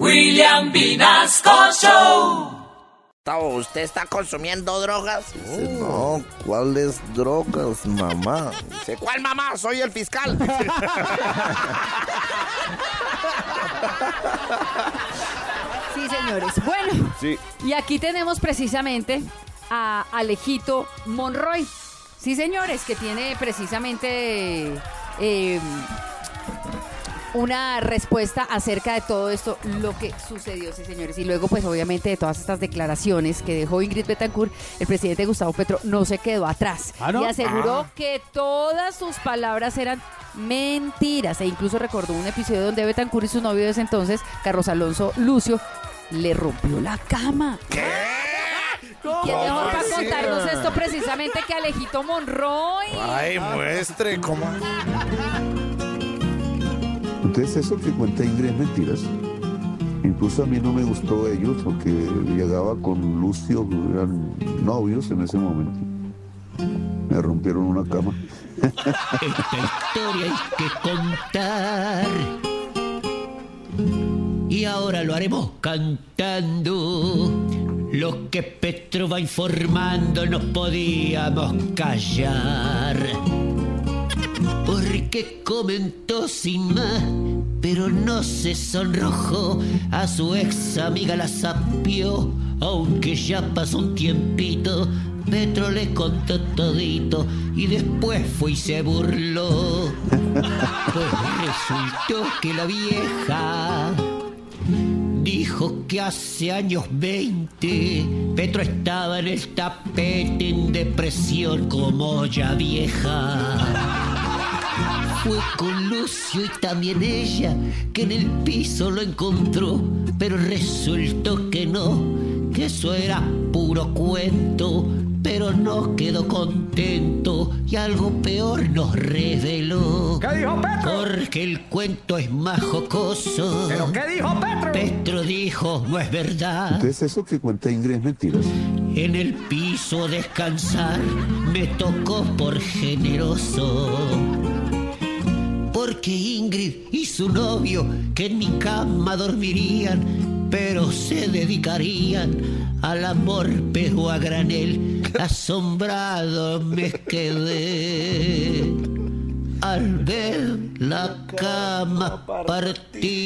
William Vinasco Show. ¿Usted está consumiendo drogas? Dice, no, ¿cuáles drogas, mamá? Dice, ¿cuál mamá? Soy el fiscal. Sí, señores. Bueno, Sí. y aquí tenemos precisamente a Alejito Monroy. Sí, señores, que tiene precisamente eh, una respuesta acerca de todo esto, lo que sucedió, sí, señores. Y luego, pues, obviamente, de todas estas declaraciones que dejó Ingrid Betancourt, el presidente Gustavo Petro no se quedó atrás. ¿Ah, no? Y aseguró que todas sus palabras eran mentiras. E incluso recordó un episodio donde Betancourt y su novio de ese entonces, Carlos Alonso Lucio, le rompió la cama. ¿Quién mejor para contarnos esto precisamente que Alejito Monroy? Ay, muestre cómo. Entonces eso que cuenta Ingrid es mentiras. Incluso a mí no me gustó ellos porque llegaba con Lucio, eran novios en ese momento. Me rompieron una cama. Esta historia hay que contar. Y ahora lo haremos cantando. Lo que Petro va informando no podíamos callar. Porque comentó sin más, pero no se sonrojó. A su ex amiga la sapió, aunque ya pasó un tiempito. Petro le contó todito y después fue y se burló. Pues resultó que la vieja dijo que hace años 20 Petro estaba en el tapete en depresión como ya vieja. Fue con Lucio y también ella que en el piso lo encontró, pero resultó que no, que eso era puro cuento, pero no quedó contento y algo peor nos reveló. ¿Qué dijo Petro? Porque el cuento es más jocoso. ¿Pero qué dijo Petro? Petro dijo, no es verdad. Entonces eso que cuenta Ingrid es mentiras. En el piso descansar me tocó por generoso. Y su novio, que en mi cama dormirían, pero se dedicarían al amor, pero a granel, asombrado me quedé. Al ver la cama partida.